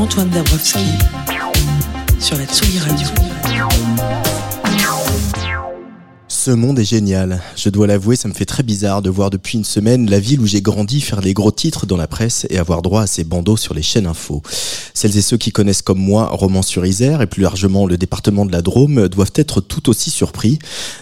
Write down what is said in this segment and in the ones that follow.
Antoine Dabrowski sur la Tsugi Radio. Ce monde est génial. Je dois l'avouer, ça me fait très bizarre de voir depuis une semaine la ville où j'ai grandi faire les gros titres dans la presse et avoir droit à ces bandeaux sur les chaînes info. Celles et ceux qui connaissent comme moi Romans-sur-Isère et plus largement le département de la Drôme doivent être tout aussi surpris.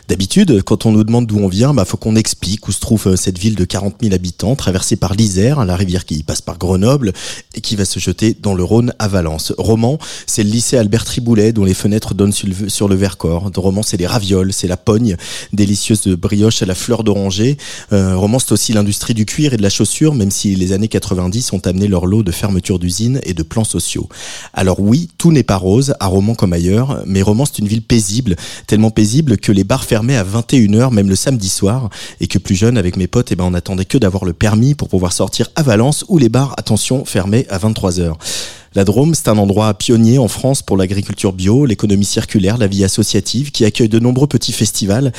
D'habitude, quand on nous demande d'où on vient, bah faut qu'on explique où se trouve euh, cette ville de 40 000 habitants traversée par l'Isère, la rivière qui passe par Grenoble et qui va se jeter dans le Rhône à Valence. Romans, c'est le lycée Albert Triboulet dont les fenêtres donnent sur le Vercors. Romans, c'est les ravioles, c'est la pogne délicieuse brioche à la fleur d'oranger. Euh, Romans, c'est aussi l'industrie du cuir et de la chaussure, même si les années 90 ont amené leur lot de fermetures d'usines et de plans sociaux. Alors oui, tout n'est pas rose, à Romans comme ailleurs, mais Romans, c'est une ville paisible, tellement paisible que les bars fermaient à 21h, même le samedi soir, et que plus jeune, avec mes potes, eh ben, on attendait que d'avoir le permis pour pouvoir sortir à Valence, où les bars, attention, fermaient à 23h. La Drôme, c'est un endroit pionnier en France pour l'agriculture bio, l'économie circulaire, la vie associative, qui accueille de nombreux petits festivals.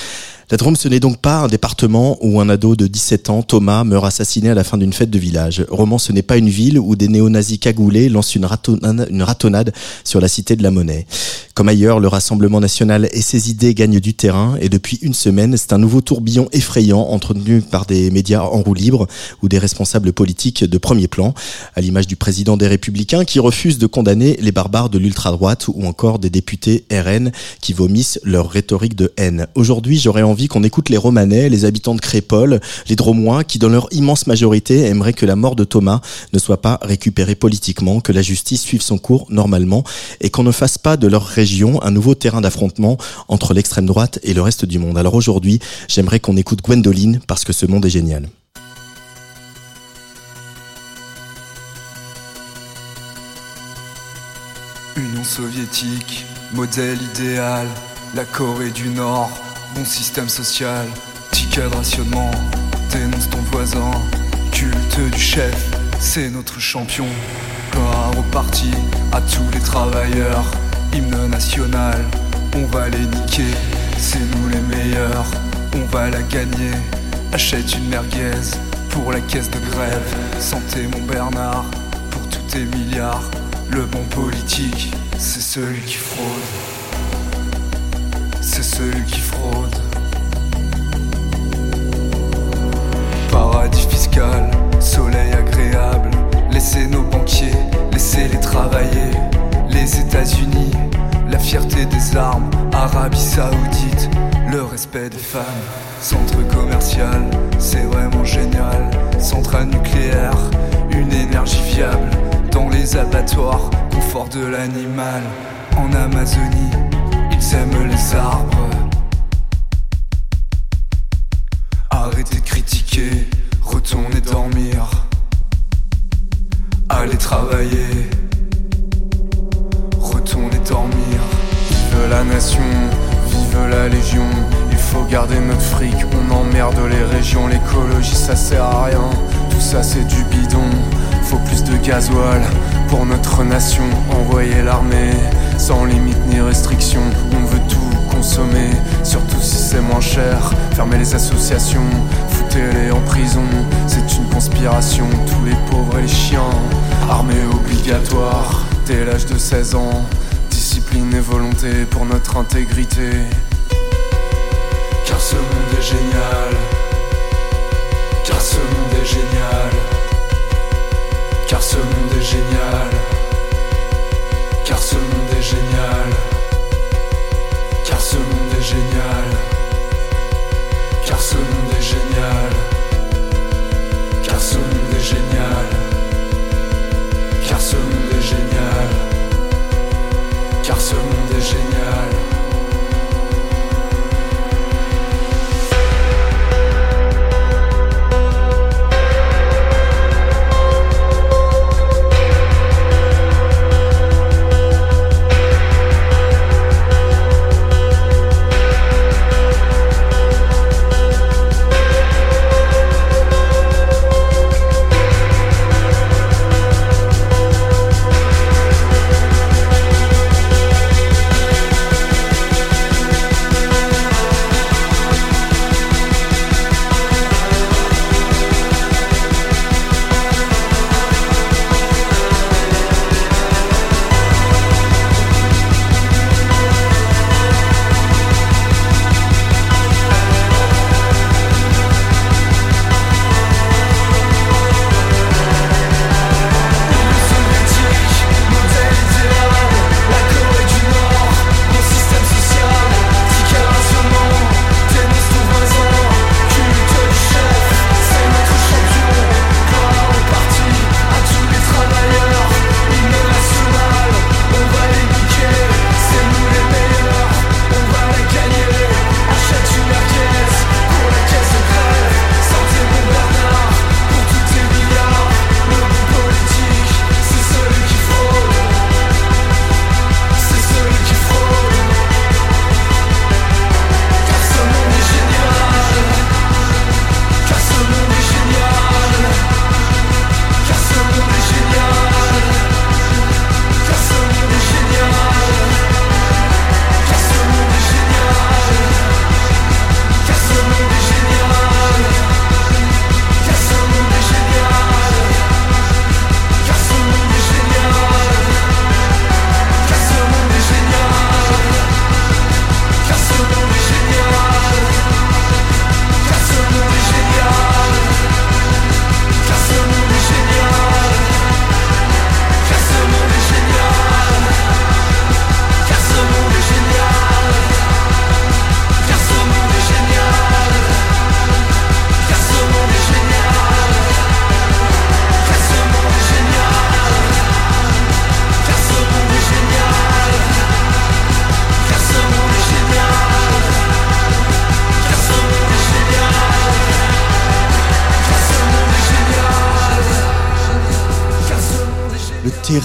La Drôme, ce n'est donc pas un département où un ado de 17 ans, Thomas, meurt assassiné à la fin d'une fête de village. Roman, ce n'est pas une ville où des néo-nazis cagoulés lancent une, ratonnade sur la cité de la monnaie. Comme ailleurs, le Rassemblement national et ses idées gagnent du terrain et depuis une semaine, c'est un nouveau tourbillon effrayant entretenu par des médias en roue libre ou des responsables politiques de premier plan, à l'image du président des Républicains qui refuse de condamner les barbares de l'ultra-droite ou encore des députés RN qui vomissent leur rhétorique de haine. Aujourd'hui, j'aurais qu'on écoute les Romanais, les habitants de Crépole, les Dromois qui, dans leur immense majorité, aimeraient que la mort de Thomas ne soit pas récupérée politiquement, que la justice suive son cours normalement et qu'on ne fasse pas de leur région un nouveau terrain d'affrontement entre l'extrême droite et le reste du monde. Alors aujourd'hui, j'aimerais qu'on écoute Gwendoline parce que ce monde est génial. Union soviétique, modèle idéal, la Corée du Nord, bon système social, ticket de rationnement, dénonce ton voisin, culte du chef, c'est notre champion. Gloire au parti, à tous les travailleurs, hymne national, on va les niquer, c'est nous les meilleurs, on va la gagner. Achète une merguez pour la caisse de grève, santé mon Bernard, pour tous tes milliards. Le bon politique, c'est celui qui fraude, c'est celui qui fraude. Paradis fiscal, soleil agréable, laissez nos banquiers, laissez-les travailler les États-Unis, la fierté des armes, Arabie Saoudite, le respect des femmes. Centre commercial, c'est vraiment génial. Centrale nucléaire, une énergie viable. Dans les abattoirs, confort de l'animal. En Amazonie, ils aiment les arbres. Arrêtez de critiquer, retournez dormir. Allez travailler. la nation, vive la légion. Il faut garder notre fric, on emmerde les régions. L'écologie ça sert à rien, tout ça c'est du bidon. Faut plus de gasoil pour notre nation. Envoyer l'armée sans limite ni restriction, on veut tout consommer, surtout si c'est moins cher. Fermez les associations, foutez-les en prison, c'est une conspiration, tous les pauvres et les chiens. Armée obligatoire, dès l'âge de 16 ans, discipline et volonté pour notre intégrité. Car ce monde est génial, car ce monde est génial, car ce monde est génial. génial.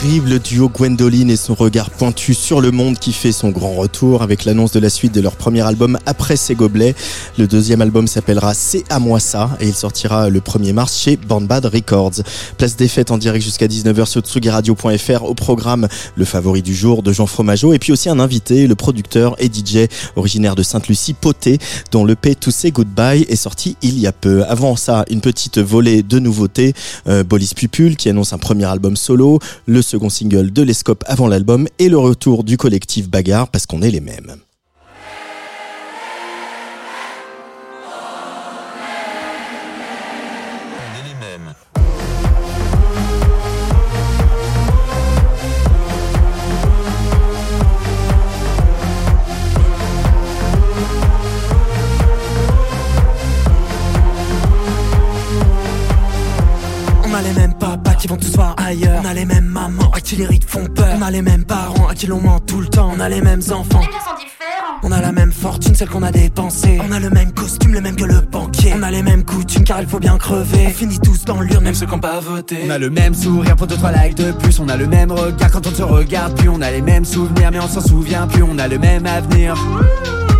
Terrible duo Gwendoline et son regard pointu sur le monde qui fait son grand retour avec l'annonce de la suite de leur premier album après ses gobelets. Le deuxième album s'appellera C'est à moi ça et il sortira le 1er mars chez Bandbad Records. Place des fêtes en direct jusqu'à 19h sur tsugiradio.fr au programme Le favori du jour de Jean Fromageau et puis aussi un invité, le producteur et DJ originaire de Sainte-Lucie, Poté, dont le P To Say Goodbye est sorti il y a peu. Avant ça, une petite volée de nouveautés, euh, Bolis Pupul qui annonce un premier album solo, le single de l'Escope avant l'album et le retour du collectif Bagarre parce qu'on est les mêmes. Qui vont tous voir ailleurs. On a les mêmes mamans à qui les rides font peur. On a les mêmes parents à qui l'on ment tout le temps. On a les mêmes enfants. On a la même fortune, celle qu'on a dépensée. On a le même costume, le même que le banquier. On a les mêmes coutumes car il faut bien crever. On finit tous dans l'urne, même ceux qui n'ont pas voté. On a le même sourire pour deux trois likes de plus. On a le même regard quand on se regarde plus. On a les mêmes souvenirs, mais on s'en souvient plus. On a le même avenir.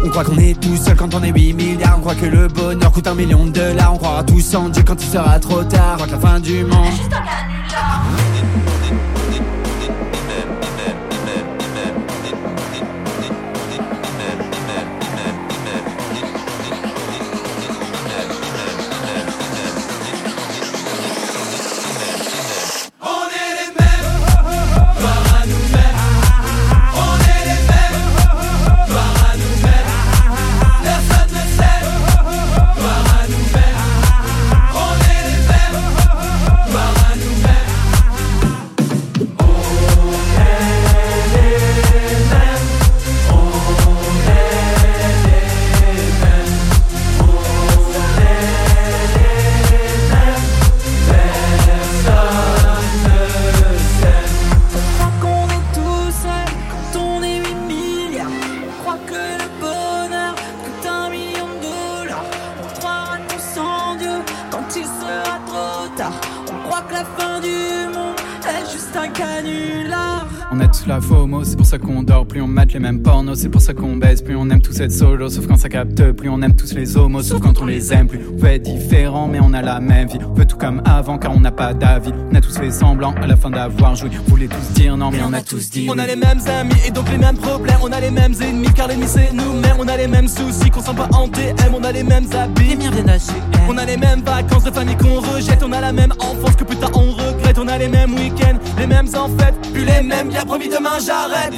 On croit qu'on est tout seul quand on est 8 milliards. On croit que le bonheur coûte un million de dollars. On croira tous en Dieu quand il sera trop tard. On croit que la fin du monde. stop. C'est pour ça qu'on baisse. Plus on aime tous être solo, sauf quand ça capte. Plus on aime tous les homos, sauf quand on les aime. Plus on peut être différent, mais on a la même vie. On veut tout comme avant, car on n'a pas d'avis. On a tous fait semblant à la fin d'avoir joué. On voulait tous dire non, mais on a tous dit. On a les mêmes amis et donc les mêmes problèmes. On a les mêmes ennemis, car l'ennemi c'est nous-mêmes. On a les mêmes soucis qu'on sent pas en DM. On a les mêmes habits. Les miens viennent On a les mêmes vacances de famille qu'on rejette. On a la même enfance que putain on regrette. On a les mêmes week-ends, les mêmes en fait. Plus les mêmes, bien promis demain j'arrête.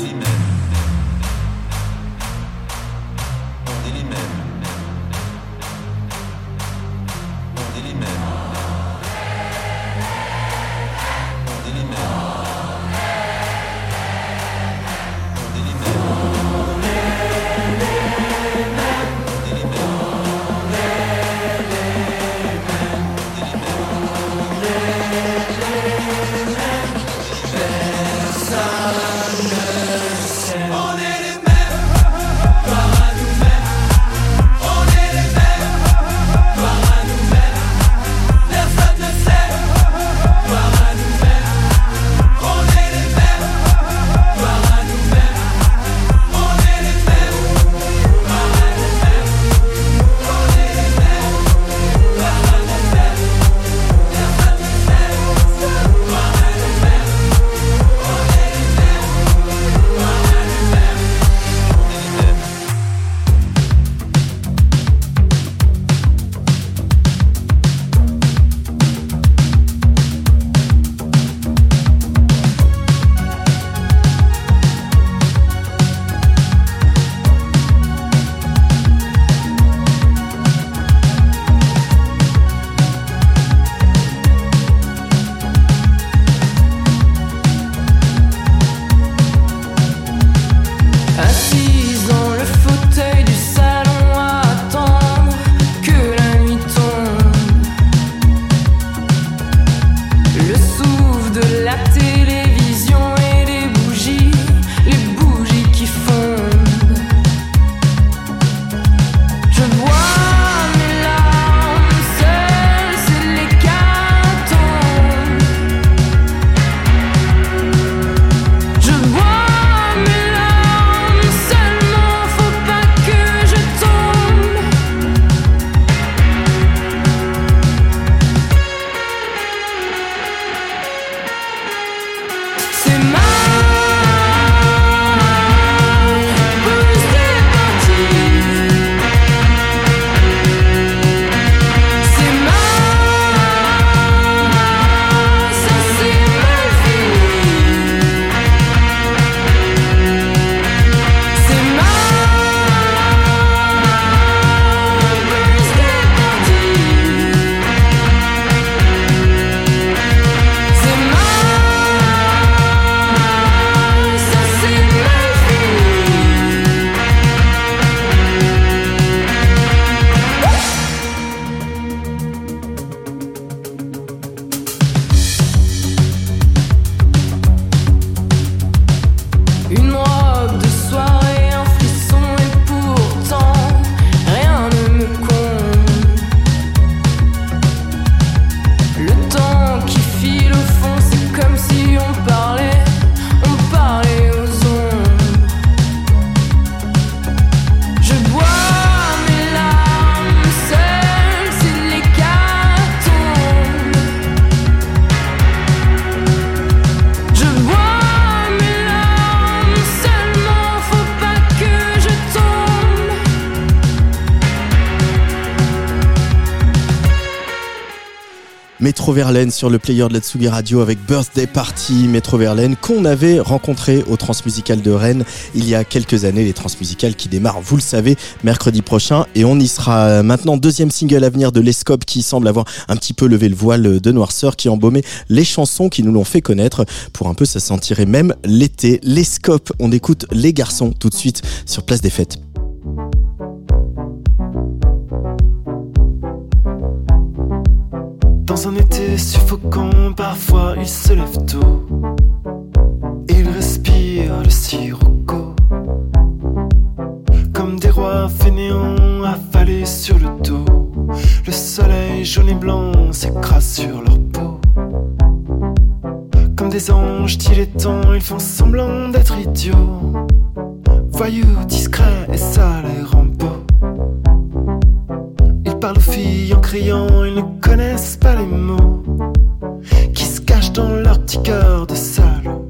Métro Verlaine sur le player de la Tsugi Radio avec Birthday Party Métro Verlaine qu'on avait rencontré au Transmusical de Rennes il y a quelques années, les Transmusicales qui démarrent, vous le savez, mercredi prochain et on y sera maintenant deuxième single à venir de l'Escope qui semble avoir un petit peu levé le voile de noirceur qui embaumait les chansons qui nous l'ont fait connaître pour un peu ça sentirait même l'été. L'Escope, on écoute les garçons tout de suite sur Place des Fêtes. Dans un été suffocant, parfois il se lève tôt. Il respire le sirocco. Comme des rois fainéants affalés sur le dos. Le soleil jaune et blanc s'écrase sur leur peau. Comme des anges dilettants, ils font semblant d'être idiots. Voyous, discrets et et rampeaux parlent aux filles en criant, ils ne connaissent pas les mots qui se cachent dans leur petit cœur de salaud.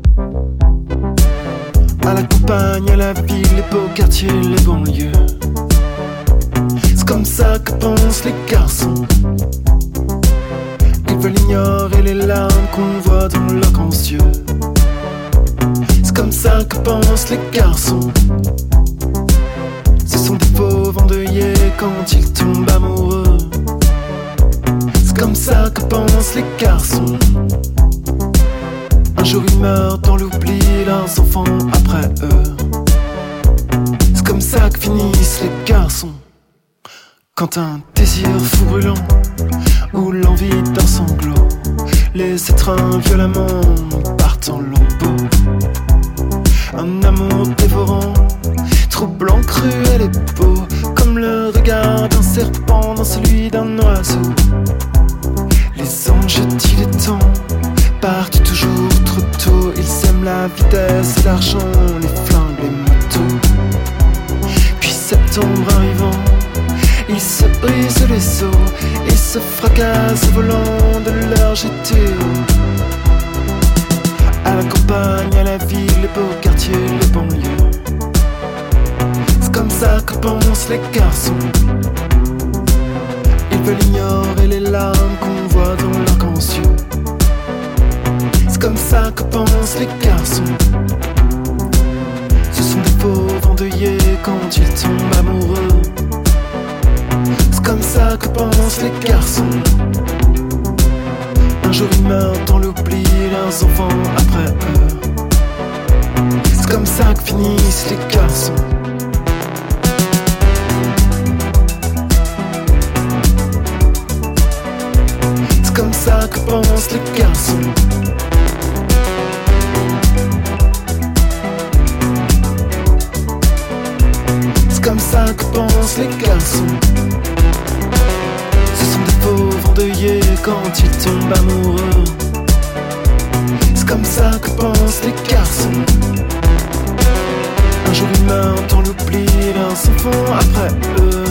À la campagne, à la ville, les beaux quartiers, les banlieues. C'est comme ça que pensent les garçons. Ils veulent ignorer les larmes qu'on voit dans leurs grands yeux. C'est comme ça que pensent les garçons. Des pauvres endeuillés quand ils tombent amoureux. C'est comme ça que pensent les garçons. Un jour ils meurent dans l'oubli, leurs enfants après eux. C'est comme ça que finissent les garçons. Quand un désir fou brûlant ou l'envie d'un sanglot les étreint violemment partent en. Un amour dévorant troublant, cruel et beau, comme le regard d'un serpent dans celui d'un oiseau. Les anges dilettants partent toujours trop tôt, ils aiment la vitesse, l'argent, les flingues, les motos. Puis septembre arrivant, ils se brisent les os et se fracassent au volant de leur GTO. À la campagne, à la ville, les beaux quartiers, les banlieues ça que pensent les garçons. Ils veulent ignorer les larmes qu'on voit dans grands yeux. C'est comme ça que pensent les garçons. Ce sont des pauvres endeuillés quand ils tombent amoureux. C'est comme ça que pensent les garçons. Un jour ils meurent dans l'oubli, leurs enfants après eux. C'est comme ça que finissent les garçons. Ça que pensent les garçons. C'est comme ça que pensent les garçons. Ce sont des pauvres endeuillés quand ils tombent amoureux. C'est comme ça que pensent les garçons. Un jour ils meurent dans l'oubli, leurs enfants après eux.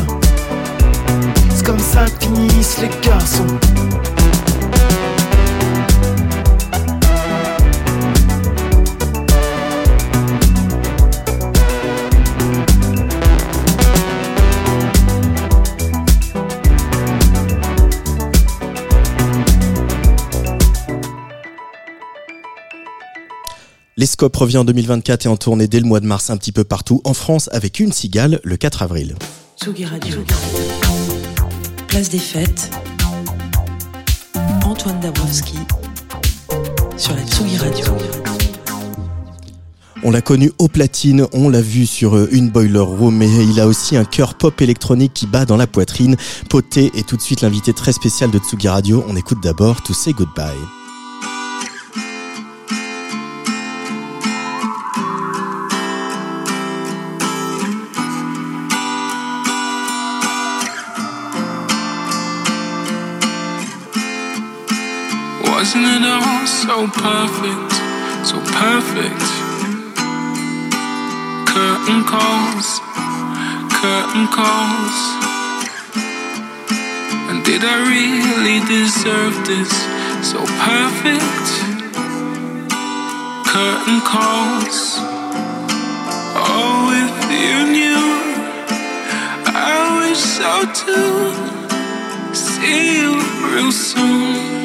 C'est comme ça que finissent les garçons. L'escope revient en 2024 et en tournée dès le mois de mars un petit peu partout en France avec une cigale le 4 avril. Tsugi Radio. Place des fêtes. Antoine Dabrowski sur la Tsugi Radio. On l'a connu au platine, on l'a vu sur euh, une boiler room, mais il a aussi un cœur pop électronique qui bat dans la poitrine. Poté est tout de suite l'invité très spécial de Tsugi Radio. On écoute d'abord To Say Goodbye. Wasn't it all so perfect, so perfect? Curtain calls, curtain calls. And did I really deserve this? So perfect. Curtain calls. Oh, if you knew, I wish so too. See you real soon.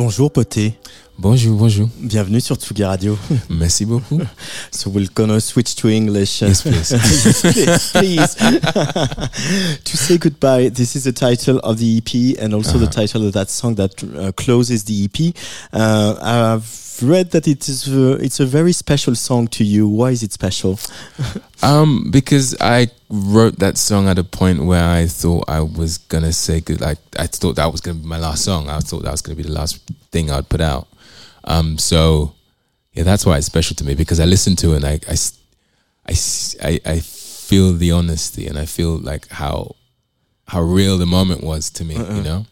Bonjour poté. Bonjour, bonjour. Bienvenue sur Tsugi Radio. Merci beaucoup. So we're gonna switch to English. Yes, please. Yes, please. to say goodbye, this is the title of the EP and also the Uh-huh. title of that song that uh, closes the EP. Uh, I've read that it is uh, it's a very special song to you. Why is it special? Um, because I wrote that song at a point where I thought I was gonna say good. Like I thought that was gonna be my last song. I thought that was gonna be the last thing I'd put out. Um, so yeah, that's why it's special to me because I listen to it and I feel the honesty and I feel like how how real the moment was to me. You know.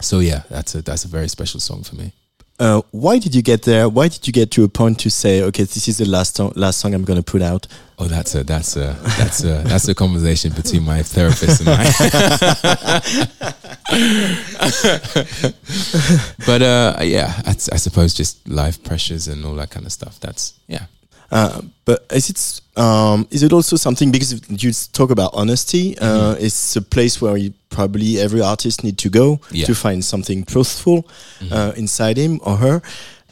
So yeah, that's a that's a very special song for me. Uh, why did you get there? Why did you get to a point to say, okay, this is the last song, last song I'm gonna put out? Oh, that's a that's a that's a that's a conversation between my therapist and I. but uh, yeah, I, I suppose just life pressures and all that kind of stuff. That's yeah. Uh, but is it um, is it also something because you talk about honesty? Uh, It's a place where you, probably every artist need to go Yeah. to find something truthful uh, inside him or her.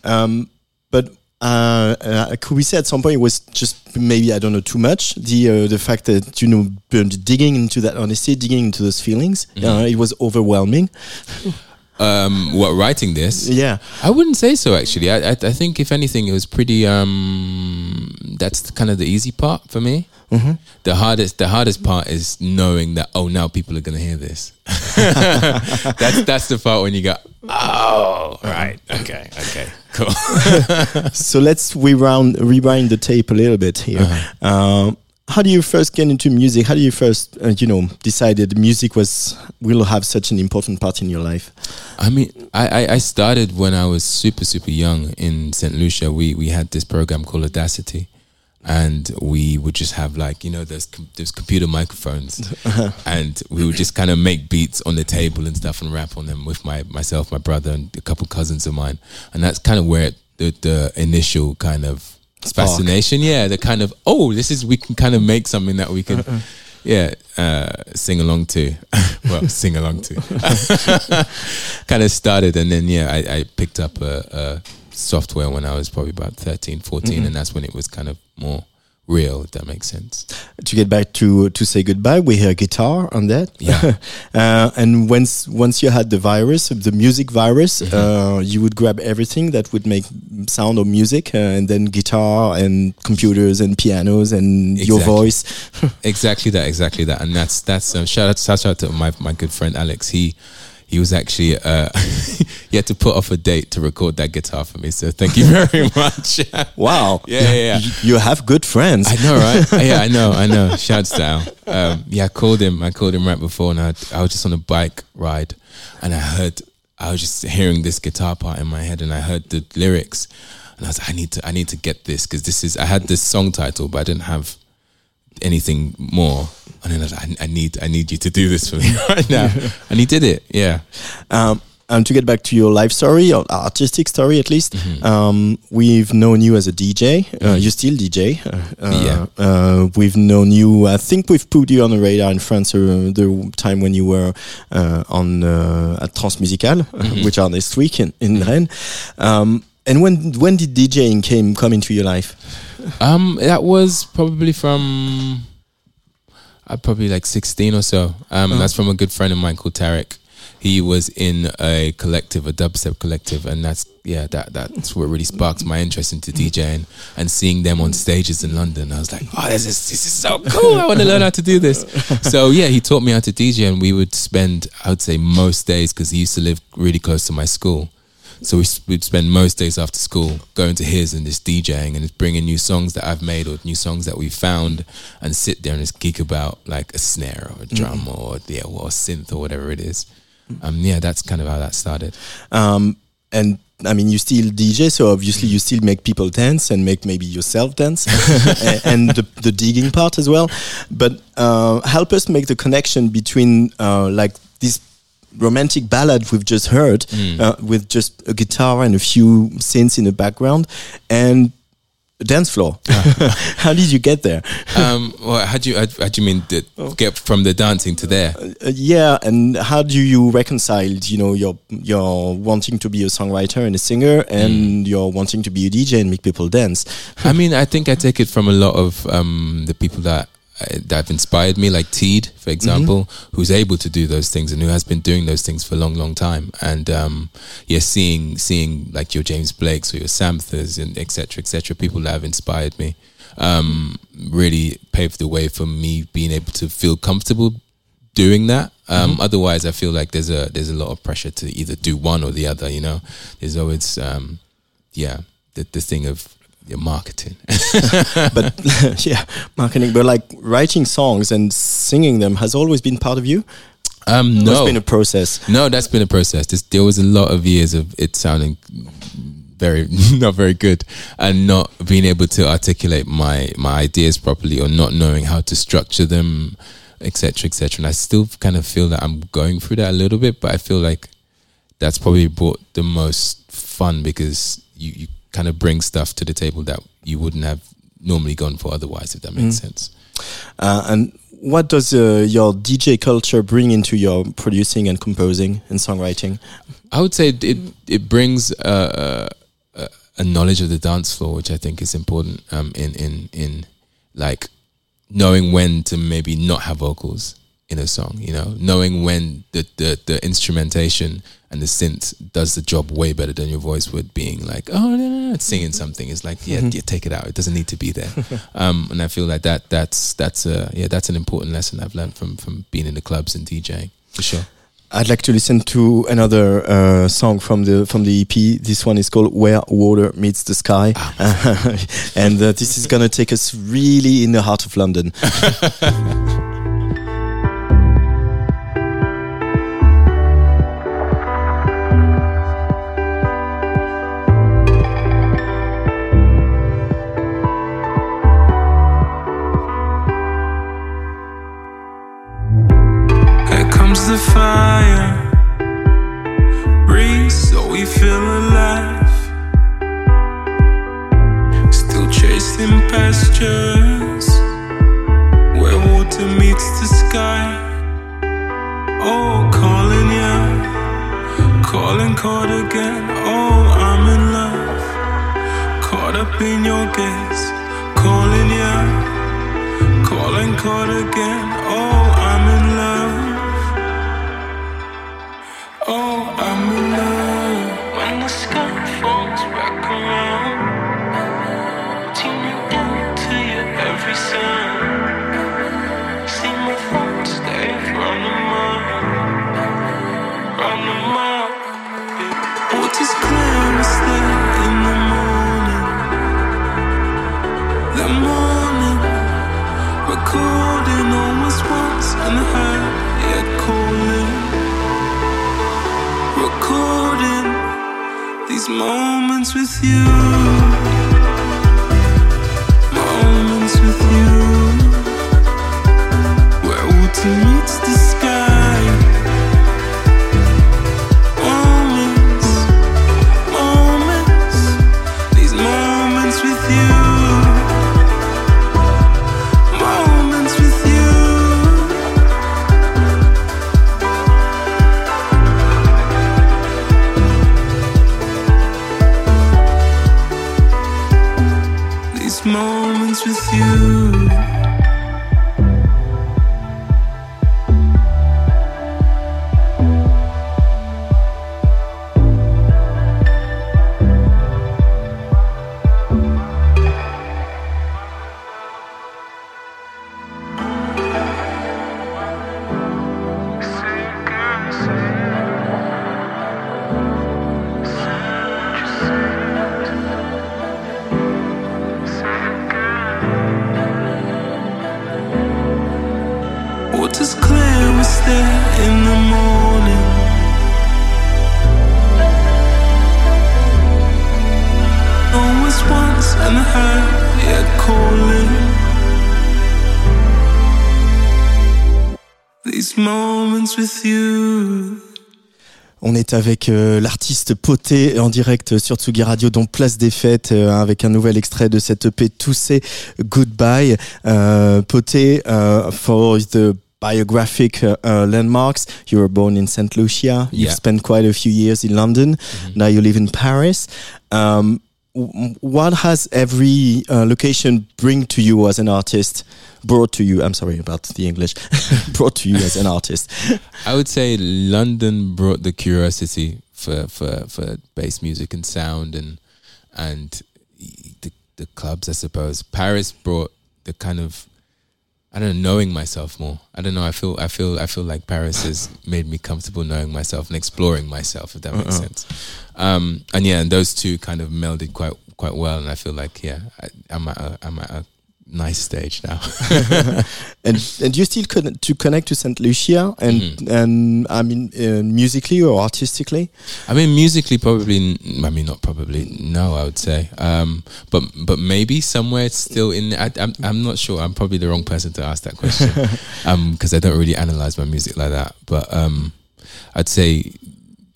Um, but uh, uh, could we say at some point it was just maybe I don't know too much the uh, the fact that you know digging into that honesty, digging into those feelings, uh, it was overwhelming. Um, what writing this? Yeah. I wouldn't say so. Actually, I, I I think if anything, it was pretty. Um, that's kind of the easy part for me. Mhm. The hardest, the hardest part is knowing that oh, now people are going to hear this. that's that's the part when you go, oh, right, okay, okay, cool. so let's rewind rewind the tape a little bit here. Uh-huh. Um, how do you first get into music? How do you first, uh, you know, decided music was will have such an important part in your life? I mean, I, I, started when I was super, super young in St. Lucia. We, we had this program called Audacity. And we would just have like, you know, there's, com- there's computer microphones. and we would just kind of make beats on the table and stuff and rap on them with my myself, my brother, and a couple cousins of mine. And that's kind of where it, the, the initial kind of Spark. fascination, yeah, the kind of, oh, this is, we can kind of make something that we can, yeah, uh, sing along to. well, sing along to. kind of started and then yeah I, I picked up a, a software when I was probably about 13 14 Mhm. and that's when it was kind of more real. If that makes sense. To get back to to say goodbye, we hear guitar on that. Yeah. uh, and once once you had the virus, the music virus, Mm-hmm. uh, you would grab everything that would make sound or music, uh, and then guitar and computers and pianos and your voice. exactly that, exactly that, and that's that's um, shout out shout out to my my good friend Alex. He he was actually uh, he had to put off a date to record that guitar for me. So thank you very much. Wow. Yeah, yeah, yeah. You, have good friends. I know, right? yeah, I know, I know. Shouts to Al. Um, yeah, I called him. I called him right before, and I, I was just on a bike ride, and I heard, I was just hearing this guitar part in my head, and I heard the lyrics, and I was like, I need to, I need to get this because this is. I had this song title, but I didn't have anything more, and then I was like, I, I need, I need you to do this for me right now, and he did it. Yeah. Um, and to get back to your life story, or artistic story at least, Mm-hmm. um, we've known you as a DJ. Uh, you still DJ. Uh, Yeah. Uh, we've known you. I think we've put you on the radar in France uh, the time when you were uh, on uh, at Transmusical, Mm-hmm. which are this week in, in Rennes. Um, and when when did DJing came come into your life? Um, that was probably from uh, probably like sixteen or so. Um, Uh-huh. that's from a good friend of mine called Tarek. He was in a collective, a dubstep collective, and that's yeah, that that's what really sparked my interest into DJing and seeing them on stages in London. I was like, oh, this is this is so cool. I want to learn how to do this. So yeah, he taught me how to DJ, and we would spend, I would say, most days because he used to live really close to my school. So we, we'd spend most days after school going to his and just DJing and just bringing new songs that I've made or new songs that we found and sit there and just geek about like a snare or a drum or yeah or a synth or whatever it is. Um, yeah, that's kind of how that started. Um, and I mean, you still DJ, so obviously you still make people dance and make maybe yourself dance, and, and the, the digging part as well. But uh, help us make the connection between uh, like this romantic ballad we've just heard uh, with just a guitar and a few synths in the background and a dance floor. How did you get there? Um, well, how do you how, how do you mean the, get from the dancing to there? Uh, yeah, and how do you reconcile, you know, your your wanting to be a songwriter and a singer, and your wanting to be a DJ and make people dance? I mean, I think I take it from a lot of um, the people that uh, that have inspired me, like TEED, for example, who's able to do those things and who has been doing those things for a long, long time. And um, yeah, seeing seeing like your James Blakes or your Samphas and etc. etc. people that have inspired me um, really paved the way for me being able to feel comfortable doing that. Um, Otherwise, I feel like there's a there's a lot of pressure to either do one or the other. You know, there's always um, yeah the the thing of your marketing. but yeah, marketing, but like writing songs and singing them has always been part of you. Um, no, it's been a process. no, that's been a process. This, there was a lot of years of it sounding very not very good and not being able to articulate my my ideas properly or not knowing how to structure them, etc., etc. And I still kind of feel that I'm going through that a little bit, but I feel like that's probably brought the most fun because you, you kind of bring stuff to the table that you wouldn't have normally gone for otherwise, if that makes sense. Uh, and what does uh, your DJ culture bring into your producing and composing and songwriting? I would say it it brings uh, a, a knowledge of the dance floor, which I think is important um, in in in like knowing when to maybe not have vocals in a song. You know, knowing when the the, the instrumentation and the synth does the job way better than your voice would. Being like, oh, no, no, no, singing something it's like, yeah, yeah, take it out. It doesn't need to be there. um, and I feel like that that's that's a yeah that's an important lesson I've learned from from being in the clubs and DJing for sure. I'd like to listen to another uh, song from the from the EP. This one is called "Where Water Meets the Sky," and uh, this is gonna take us really in the heart of London. fire. Breathe so we feel alive. Still chasing pastures where water meets the sky. Oh, calling you, calling, caught again. Oh, I'm in love, caught up in your gaze, calling you. Calling caught again. Oh, I'm in love. Oh, I'm in moments with you. Moments with you. On est avec euh, l'artiste Poté en direct sur Tsugi Radio, dont Place des Fêtes, euh, avec un nouvel extrait de cette EP Say Goodbye. Euh, Poté, uh, for the biographic uh, uh, landmarks, you were born in St. Lucia. You've Yeah. spent quite a few years in London. Now you live in Paris. Um, what has every uh, location bring to you as an artist? Brought to you, I'm sorry about the English, brought to you as an artist. I would say London brought the curiosity for for for bass music and sound and and the the clubs, I suppose. Paris brought the kind of I don't know, knowing myself more. I don't know. I feel I feel I feel like Paris has made me comfortable knowing myself and exploring myself, if that makes Uh-uh. sense. Um, and yeah, and those two kind of melded quite quite well. And I feel like yeah, I, I'm at a, I'm at a nice stage now. and and you still con- to connect to Saint Lucia and Mm-hmm. and I mean uh, musically or artistically. I mean, musically, probably. n- I mean, not probably. No, I would say. Um, but but maybe somewhere it's still in. I, I'm I'm not sure. I'm probably the wrong person to ask that question. um, because I don't really analyze my music like that. But um, I'd say,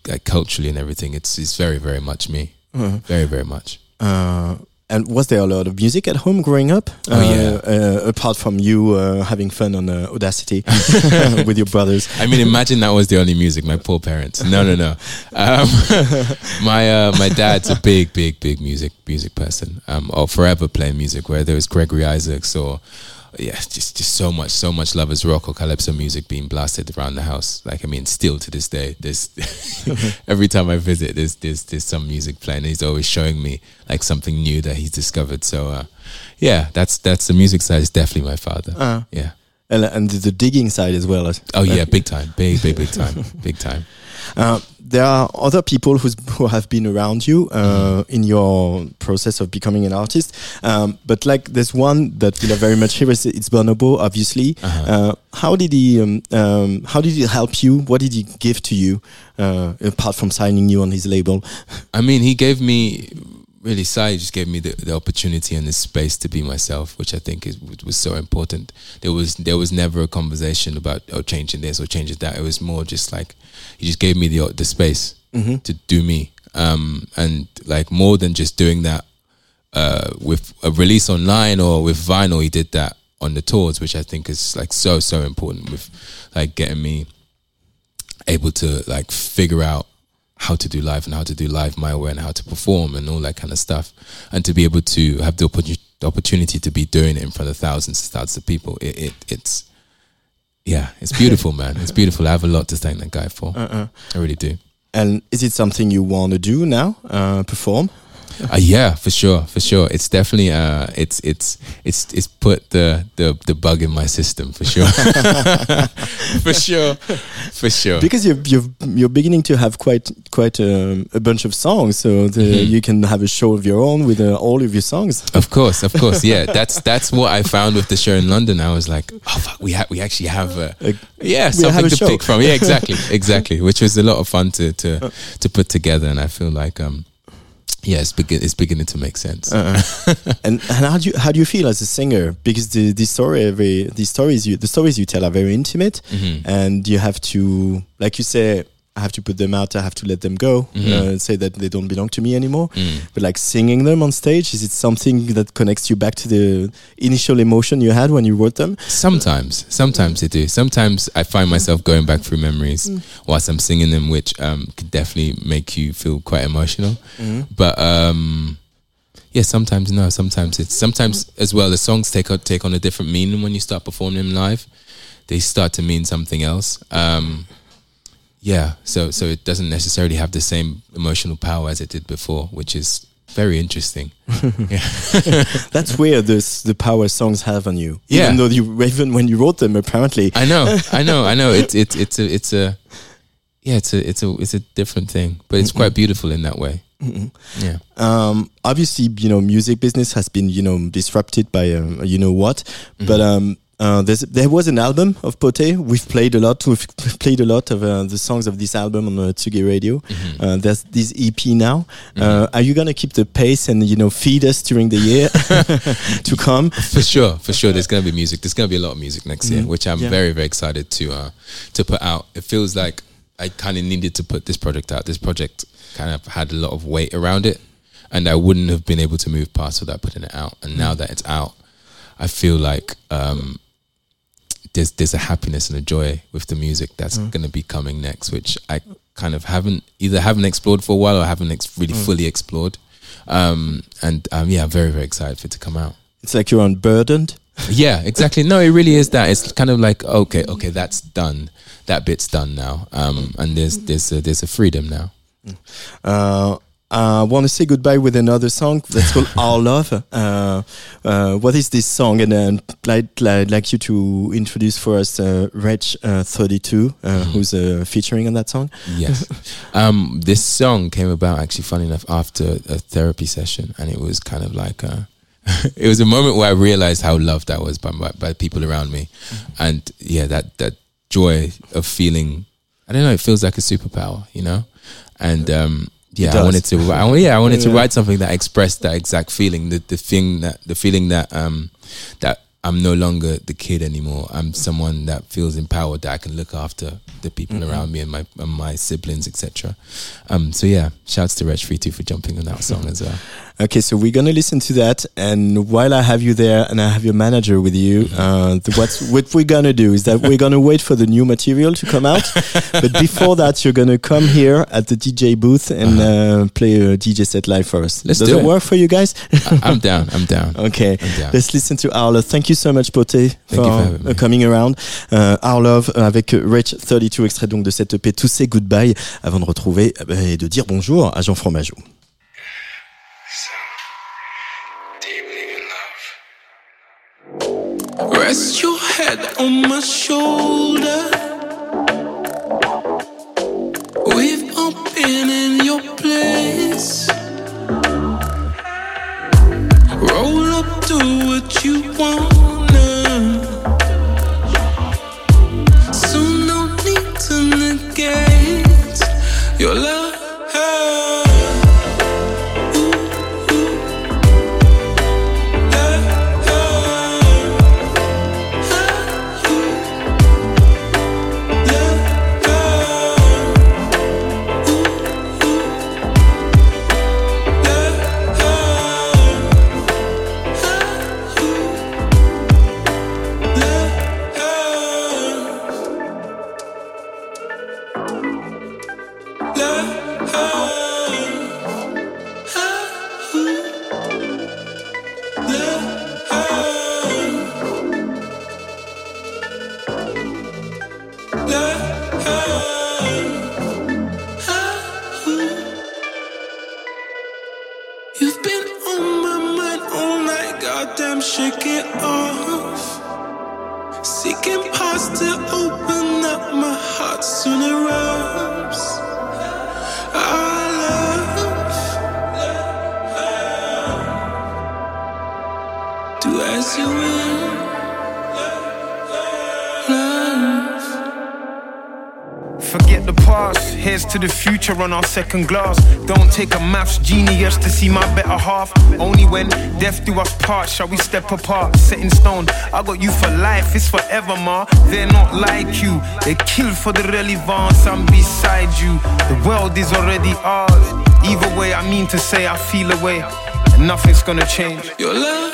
like culturally and everything, it's it's very very much me. Uh-huh. Very very much. Uh, and was there a lot of music at home growing up? Oh, Uh, yeah. Uh, apart from you uh, having fun on uh, Audacity with your brothers. I mean, imagine that was the only music. My poor parents. No, no, no. Um, my uh, my dad's a big, big, big music music person. Um, or forever playing music. Whether it's Gregory Isaacs or yeah, just just so much, so much lovers rock or calypso music being blasted around the house. Like I mean, still to this day, there's every time I visit, there's there's there's some music playing. He's always showing me like something new that he's discovered. So uh, yeah, that's that's the music side is definitely my father. Uh, yeah. And, and the digging side as well. Oh yeah, big time, big, big, big time, big time. Uh, there are other people who's, who have been around you uh, in your process of becoming an artist, um, but like there's one that we love very much here. Is it's Bonobo, obviously. uh how did he? Um, um, how did he help you? What did he give to you uh, apart from signing you on his label? I mean, he gave me really. Sai just gave me the, the opportunity and the space to be myself, which I think is was so important. There was there was never a conversation about oh changing this or changing that. It was more just like he just gave me the the space Mhm. to do me, um, and like more than just doing that uh, with a release online or with vinyl. He did that on the tours, which I think is like so so important with like getting me able to like figure out how to do live and how to do live my way and how to perform and all that kind of stuff. And to be able to have the, opportu- the opportunity to be doing it in front of thousands and thousands of people, it, it it's yeah, it's beautiful, man. It's beautiful. I have a lot to thank that guy for. Uh-uh. I really do. And is it something you want to do now? Uh, perform? Uh, yeah, for sure, for sure. It's definitely uh, it's it's it's it's put the the the bug in my system for sure, for sure, for sure. Because you're you're you're beginning to have quite quite um, a bunch of songs, so the, Mhm. you can have a show of your own with uh, all of your songs. Of course, of course, yeah. That's that's what I found with the show in London. I was like, oh fuck, we ha- we actually have a yeah something a to show. pick from. Yeah, exactly, exactly. Which was a lot of fun to to to put together, and I feel like um yeah, it's begin it's beginning to make sense. Uh-uh. and, and how do you how do you feel as a singer? Because the the story every the stories you the stories you tell are very intimate, Mhm. and you have to like you say. I have to put them out. I have to let them go. Mhm. Uh, say that they don't belong to me anymore. Mm. But like singing them on stage, is it something that connects you back to the initial emotion you had when you wrote them? Sometimes, sometimes they do. Sometimes I find myself going back through memories Mm. whilst I'm singing them, which um, could definitely make you feel quite emotional. Mhm. But um, yeah, sometimes no. Sometimes it's sometimes as well. The songs take on, take on a different meaning when you start performing them live. They start to mean something else. Um, yeah, so so it doesn't necessarily have the same emotional power as it did before, which is very interesting. yeah. That's where this the power songs have on you. Yeah. Even though you even when you wrote them, apparently. I know, I know, I know. It's it's it's a it's a yeah, it's a it's a it's a different thing, but it's quite beautiful in that way. Mhm. Yeah. Um, obviously, you know, music business has been, you know, disrupted by, um, you know what, but um, uh, there's, there was an album of Poté. We've played a lot. We've played a lot of uh, the songs of this album on uh, Tsugi Radio. Uh, there's this EP now. Uh, are you gonna keep the pace and you know feed us during the year to come? For sure, for sure. There's gonna be music. There's gonna be a lot of music next year, Mhm. which I'm Yeah. very very excited to uh to put out. It feels like I kind of needed to put this project out. This project kind of had a lot of weight around it, and I wouldn't have been able to move past without putting it out. And now Mm. that it's out, I feel like um there's there's a happiness and a joy with the music that's Mm. going to be coming next, which I kind of haven't either haven't explored for a while or haven't ex- really Mm. fully explored. Um, and um, yeah, I'm very very excited for it to come out. It's like you're unburdened. Yeah, exactly. No, it really is that. It's kind of like okay, okay, that's done. That bit's done now. Um, and there's there's a, there's a freedom now. Uh, I want to say goodbye with another song that's called Our Love. Uh, uh, what is this song? And uh, I'd, I'd like you to introduce for us uh, Wretch uh, 32, uh, who's uh, featuring on that song. Yes. um, this song came about actually, funny enough, after a therapy session, and it was kind of like a, it was a moment where I realized how loved I was by by, by people around me, and yeah, that that joy of feeling. I don't know. It feels like a superpower, you know, and um, yeah, I wanted to. I, yeah, I wanted to write something that expressed that exact feeling. The the thing that the feeling that um that I'm no longer the kid anymore. I'm someone that feels empowered that I can look after the people Mhm. around me and my and my siblings, etc. Um, so yeah, shouts to Wretch Free Two for jumping on that song as well. Okay, so we're gonna listen to that, and while I have you there, and I have your manager with you, uh, the, what's what we're gonna do is that we're gonna wait for the new material to come out, but before that, you're gonna come here at the DJ booth and uh play a DJ set live for us. Let's Does do it it. work for you guys? I'm down. I'm down. Okay, I'm down. let's listen to Our Love. Thank you so much, Poté, for, you for uh, coming around. Uh, Our Love euh, avec Wretch 32, extrait donc de cette EP, To Say Goodbye, avant de retrouver euh, et de dire bonjour à Jean Fromageau. Rest your head on my shoulder. We've all been in your place. The on our second glass. Don't take a maths genius to see my better half. Only when death do us part shall we step apart. Set in stone, I got you for life, it's forever, ma. They're not like you, they kill for the relevance. I'm beside you, the world is already ours. Either way, I mean to say I feel away, and nothing's gonna change. Your. Love.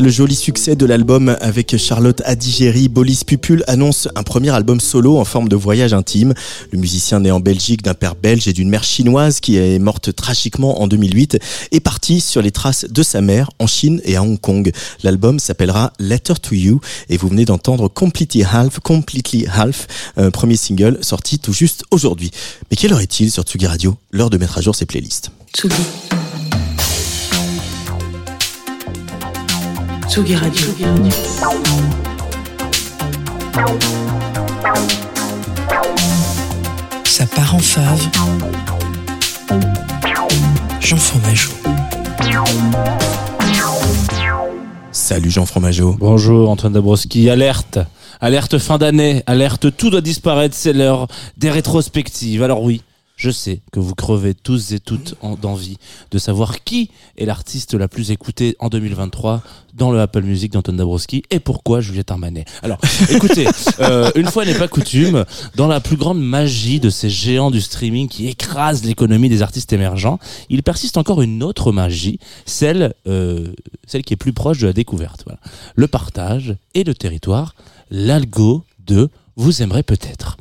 Le joli succès de l'album avec Charlotte Adigéry, Bolis Pupul annonce un premier album solo en forme de voyage intime. Le musicien né en Belgique d'un père belge et d'une mère chinoise qui est morte tragiquement en 2008 est parti sur les traces de sa mère en Chine et à Hong Kong. L'album s'appellera Letter to You et vous venez d'entendre Completely Half, Completely Half, premier single sorti tout juste aujourd'hui. Mais quelle heure est-il sur Tsugi Radio? L'heure de mettre à jour ses playlists. Tsugi Radio. Ça part en fave. Jean Fromageau. Salut Jean Fromageau. Bonjour Antoine Dabrowski. Alerte. Alerte fin d'année. Alerte tout doit disparaître. C'est l'heure des rétrospectives. Alors oui. Je sais que vous crevez tous et toutes en- d'envie de savoir qui est l'artiste la plus écoutée en 2023 dans le Apple Music d'Antoine Dabrowski et pourquoi Juliette Armanet. Alors, écoutez, euh, une fois n'est pas coutume, dans la plus grande magie de ces géants du streaming qui écrasent l'économie des artistes émergents, il persiste encore une autre magie, celle, euh, celle qui est plus proche de la découverte. Voilà. Le partage et le territoire, l'algo de vous aimerez peut-être.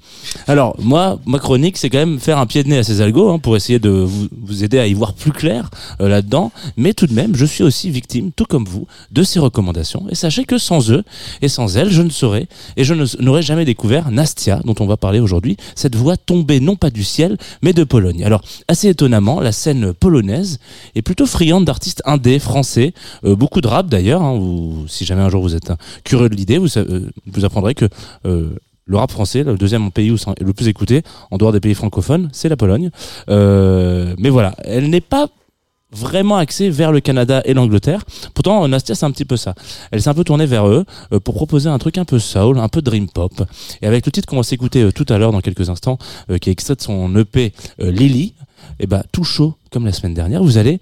Alors moi, ma chronique, c'est quand même faire un pied de nez à ces algos hein, pour essayer de vous, vous aider à y voir plus clair euh, là-dedans. Mais tout de même, je suis aussi victime, tout comme vous, de ces recommandations. Et sachez que sans eux et sans elles, je ne saurais et je n'aurais jamais découvert Nastia, dont on va parler aujourd'hui. Cette voix tombée non pas du ciel, mais de Pologne. Alors assez étonnamment, la scène polonaise est plutôt friande d'artistes indés français, euh, beaucoup de rap d'ailleurs. hein, si jamais un jour vous êtes hein, curieux de l'idée, vous, euh, vous apprendrez que le rap français, le deuxième pays où c'est le plus écouté, en dehors des pays francophones, c'est la Pologne. Euh, mais voilà, elle n'est pas vraiment axée vers le Canada et l'Angleterre. Pourtant, Nastia, c'est un petit peu ça. Elle s'est un peu tournée vers eux euh, pour proposer un truc un peu soul, un peu dream pop. Et avec le titre qu'on va s'écouter euh, tout à l'heure, dans quelques instants, euh, qui est extrait de son EP Lily, et ben tout chaud comme la semaine dernière, vous allez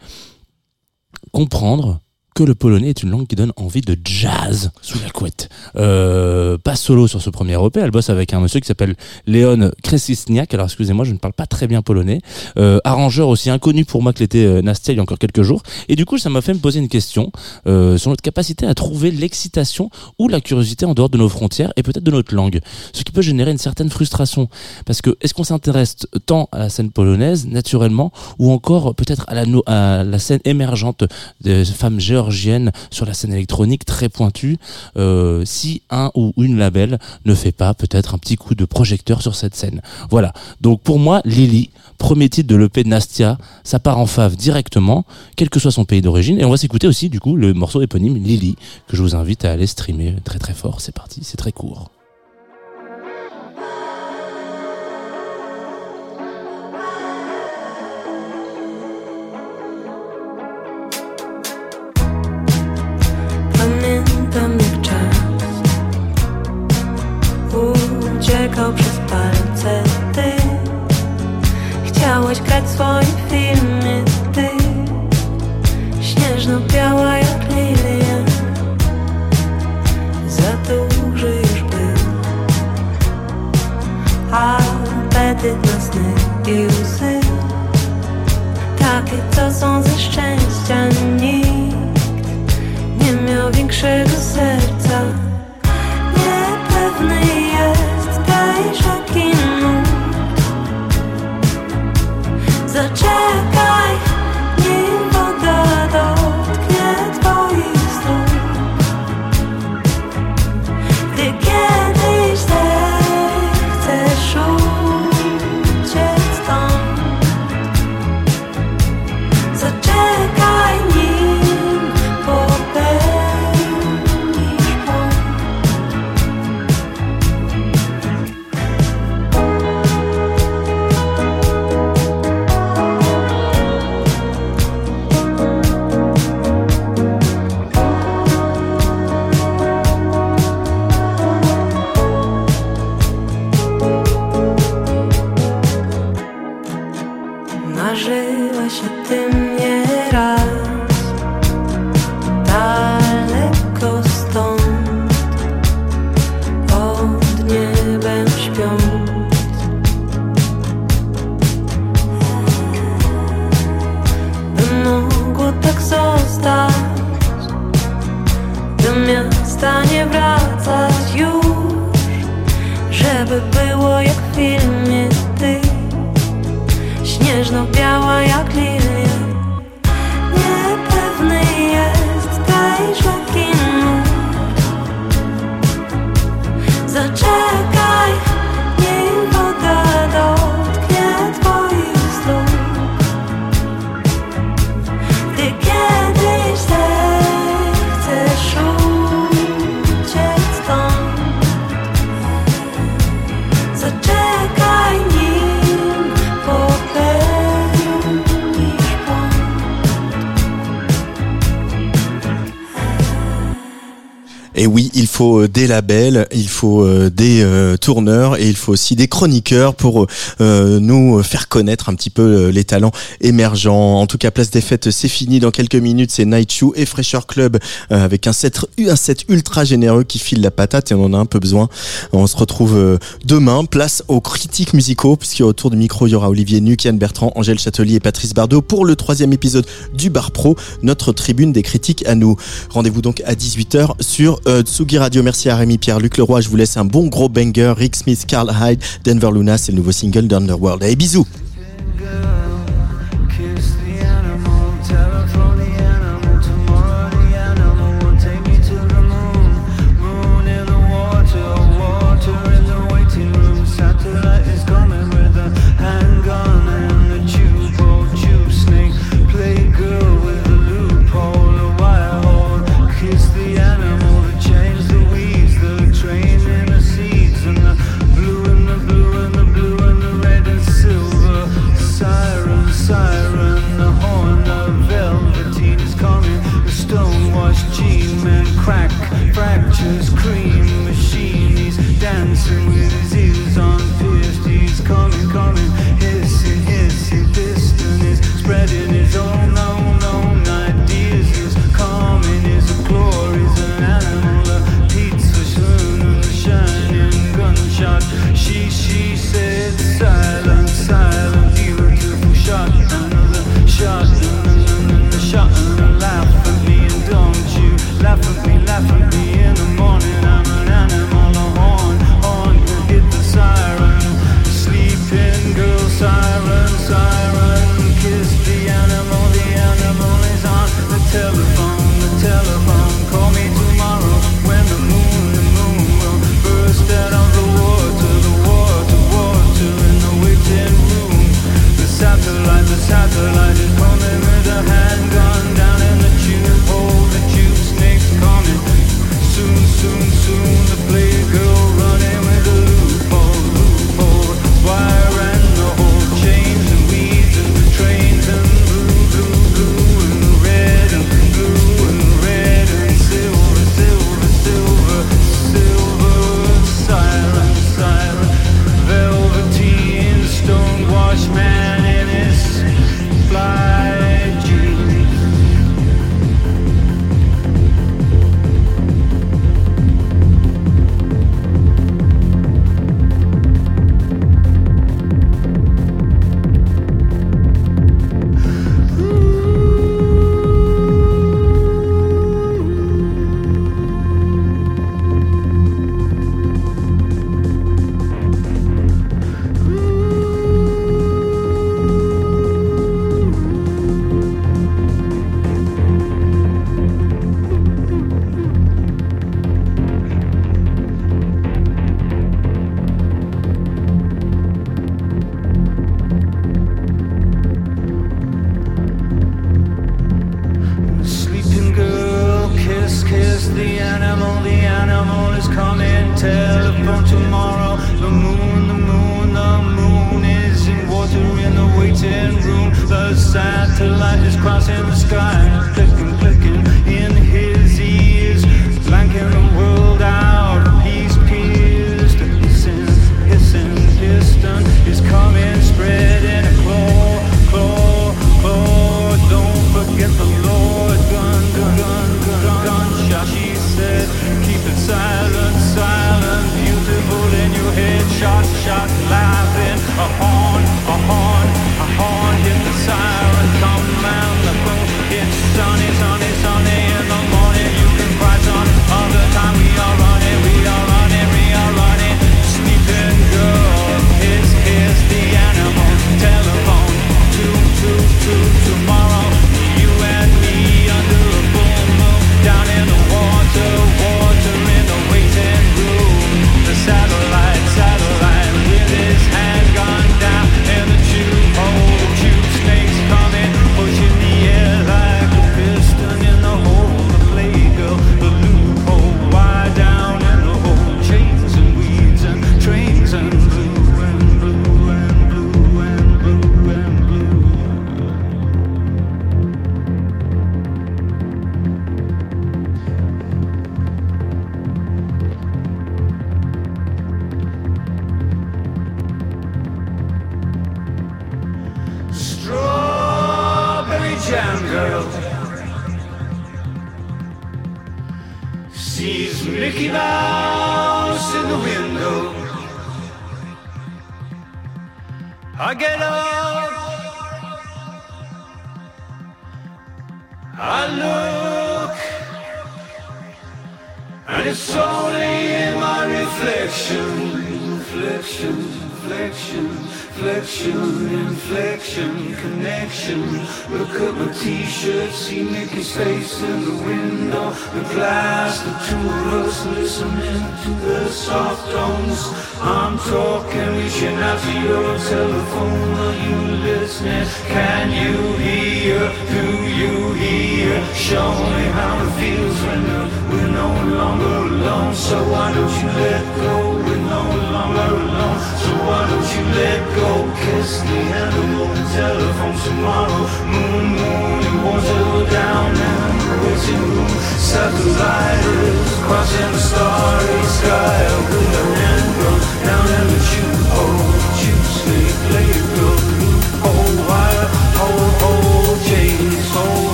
comprendre que le polonais est une langue qui donne envie de jazz sous la couette. Euh, pas solo sur ce premier EP, elle bosse avec un monsieur qui s'appelle Leon Kresisniak. Alors excusez-moi, je ne parle pas très bien polonais. Euh, arrangeur aussi inconnu pour moi que l'était euh, Nastia il y a encore quelques jours. Et du coup, ça m'a fait me poser une question euh, sur notre capacité à trouver l'excitation ou la curiosité en dehors de nos frontières et peut-être de notre langue. Ce qui peut générer une certaine frustration. Parce que est-ce qu'on s'intéresse tant à la scène polonaise naturellement ou encore peut-être à la, à la scène émergente des femmes géorgiennes sur la scène électronique très pointue euh, si un ou une label ne fait pas peut-être un petit coup de projecteur sur cette scène. Voilà. Donc pour moi, Lily, premier titre de l'EP de Nastia, ça part en fave directement, quel que soit son pays d'origine. Et on va s'écouter aussi du coup le morceau éponyme Lily, que je vous invite à aller streamer très très fort. C'est parti, c'est très court. des labels, il faut euh, des euh, tourneurs et il faut aussi des chroniqueurs pour euh, nous faire connaître un petit peu les talents émergents. En tout cas, place des fêtes, c'est fini. Dans quelques minutes, c'est Night Shoe et Fresher Club avec un set, un set ultra généreux qui file la patate et on en a un peu besoin. On se retrouve demain. Place aux critiques musicaux puisqu'il autour du micro, il y aura Olivier Nuc, Yann Bertrand, Angèle Châtelier et Patrice Bardot pour le troisième épisode du Bar Pro, notre tribune des critiques à nous. Rendez-vous donc à 18h sur Tsugi Radio. Merci à Rémi Pierre, Luc Leroy. Je vous laisse un bon gros banger. Rick Smith, Carl Hyde, Denver Luna, c'est le nouveau single d'Underworld. Allez, bisous!